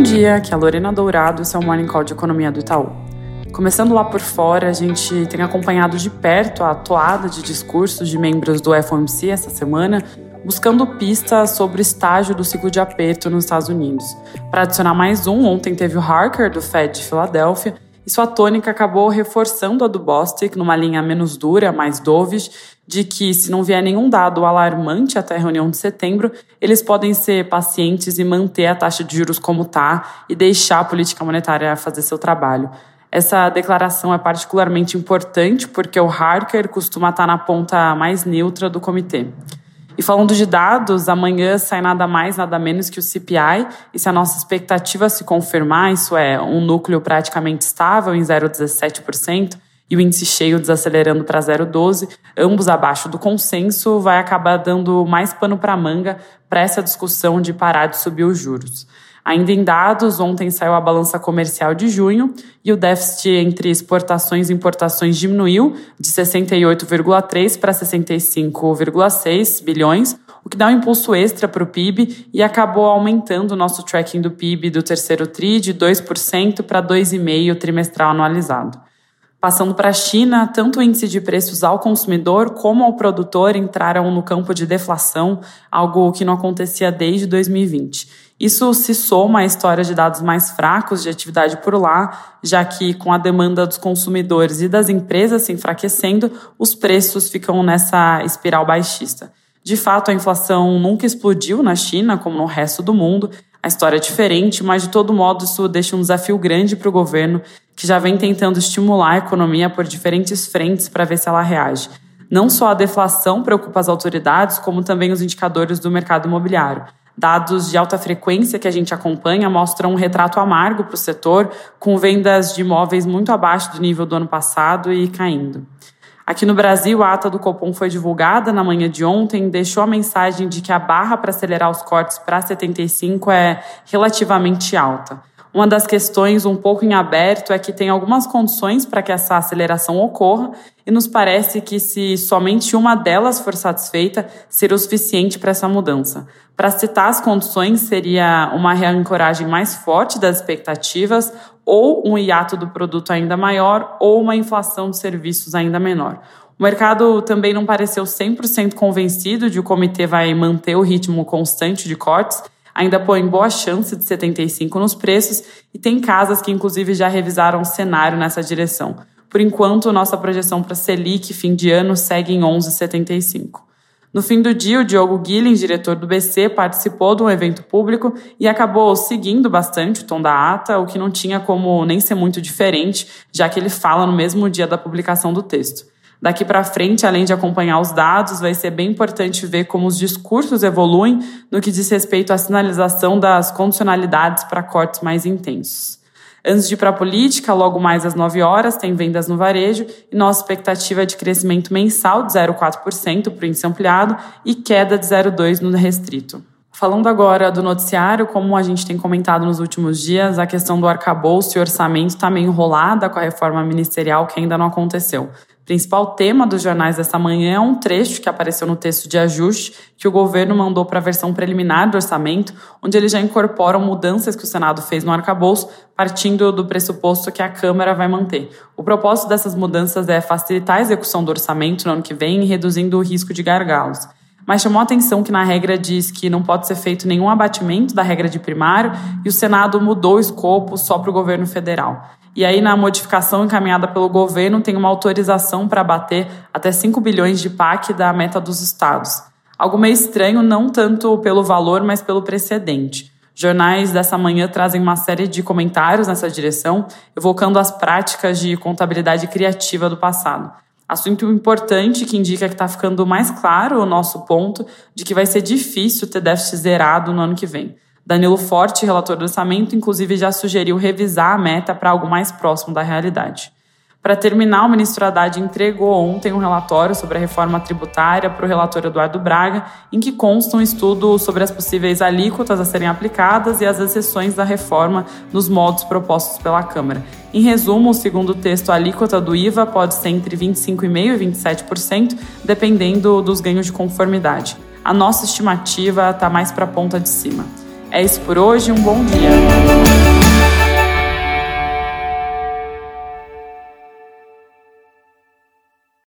Bom dia, aqui é a Lorena Dourado, esse é o Morning Call de Economia do Itaú. Começando lá por fora, a gente tem acompanhado de perto a toada de discursos de membros do FOMC essa semana, buscando pistas sobre o estágio do ciclo de aperto nos Estados Unidos. Para adicionar mais um, ontem teve o Harker, do Fed de Filadélfia, sua tônica acabou reforçando a do Bostic numa linha menos dura, mais dovish, de que se não vier nenhum dado alarmante até a reunião de setembro, eles podem ser pacientes e manter a taxa de juros como está e deixar a política monetária fazer seu trabalho. Essa declaração é particularmente importante porque o Harker costuma estar na ponta mais neutra do comitê. E falando de dados, amanhã sai nada mais, nada menos que o CPI, e se a nossa expectativa se confirmar, isso é, um núcleo praticamente estável em 0,17%, e o índice cheio desacelerando para 0,12, ambos abaixo do consenso, vai acabar dando mais pano para manga para essa discussão de parar de subir os juros. Ainda em dados, ontem saiu a balança comercial de junho e o déficit entre exportações e importações diminuiu de 68,3 para 65,6 bilhões, o que dá um impulso extra para o PIB e acabou aumentando o nosso tracking do PIB do terceiro TRI de 2% para 2,5% trimestral anualizado. Passando para a China, tanto o índice de preços ao consumidor como ao produtor entraram no campo de deflação, algo que não acontecia desde 2020. Isso se soma à história de dados mais fracos de atividade por lá, já que com a demanda dos consumidores e das empresas se enfraquecendo, os preços ficam nessa espiral baixista. De fato, a inflação nunca explodiu na China, como no resto do mundo. A história é diferente, mas de todo modo isso deixa um desafio grande para o governo, que já vem tentando estimular a economia por diferentes frentes para ver se ela reage. Não só a deflação preocupa as autoridades, como também os indicadores do mercado imobiliário. Dados de alta frequência que a gente acompanha mostram um retrato amargo para o setor, com vendas de imóveis muito abaixo do nível do ano passado e caindo. Aqui no Brasil, a ata do Copom foi divulgada na manhã de ontem, deixou a mensagem de que a barra para acelerar os cortes para 75 é relativamente alta. Uma das questões um pouco em aberto é que tem algumas condições para que essa aceleração ocorra e nos parece que se somente uma delas for satisfeita, seria o suficiente para essa mudança. Para citar as condições, seria uma reancoragem mais forte das expectativas ou um hiato do produto ainda maior ou uma inflação de serviços ainda menor. O mercado também não pareceu 100% convencido de o comitê vai manter o ritmo constante de cortes ainda põe boa chance de 75 nos preços e tem casas que inclusive já revisaram o cenário nessa direção. Por enquanto, nossa projeção para Selic fim de ano segue em 11,75. No fim do dia, o Diogo Guilhem, diretor do BC, participou de um evento público e acabou seguindo bastante o tom da ata, o que não tinha como nem ser muito diferente, já que ele fala no mesmo dia da publicação do texto. Daqui para frente, além de acompanhar os dados, vai ser bem importante ver como os discursos evoluem no que diz respeito à sinalização das condicionalidades para cortes mais intensos. Antes de ir para a política, logo mais às 9 horas, tem vendas no varejo e nossa expectativa é de crescimento mensal de 0,4% para o índice ampliado e queda de 0,2% no restrito. Falando agora do noticiário, como a gente tem comentado nos últimos dias, a questão do arcabouço e orçamento está meio enrolada com a reforma ministerial que ainda não aconteceu principal tema dos jornais dessa manhã é um trecho que apareceu no texto de ajuste que o governo mandou para a versão preliminar do orçamento, onde eles já incorporam mudanças que o Senado fez no arcabouço, partindo do pressuposto que a Câmara vai manter. O propósito dessas mudanças é facilitar a execução do orçamento no ano que vem, reduzindo o risco de gargalos mas chamou atenção que na regra diz que não pode ser feito nenhum abatimento da regra de primário e o Senado mudou o escopo só para o governo federal. E aí, na modificação encaminhada pelo governo, tem uma autorização para abater até 5 bilhões de PAC da meta dos estados. Algo meio estranho, não tanto pelo valor, mas pelo precedente. Jornais dessa manhã trazem uma série de comentários nessa direção, evocando as práticas de contabilidade criativa do passado. Assunto importante que indica que está ficando mais claro o nosso ponto de que vai ser difícil ter déficit zerado no ano que vem. Danilo Forte, relator do orçamento, inclusive já sugeriu revisar a meta para algo mais próximo da realidade. Para terminar, o ministro Haddad entregou ontem um relatório sobre a reforma tributária para o relator Eduardo Braga, em que consta um estudo sobre as possíveis alíquotas a serem aplicadas e as exceções da reforma nos modos propostos pela Câmara. Em resumo, segundo o texto, a alíquota do IVA pode ser entre 25,5% e 27%, dependendo dos ganhos de conformidade. A nossa estimativa está mais para a ponta de cima. É isso por hoje, um bom dia.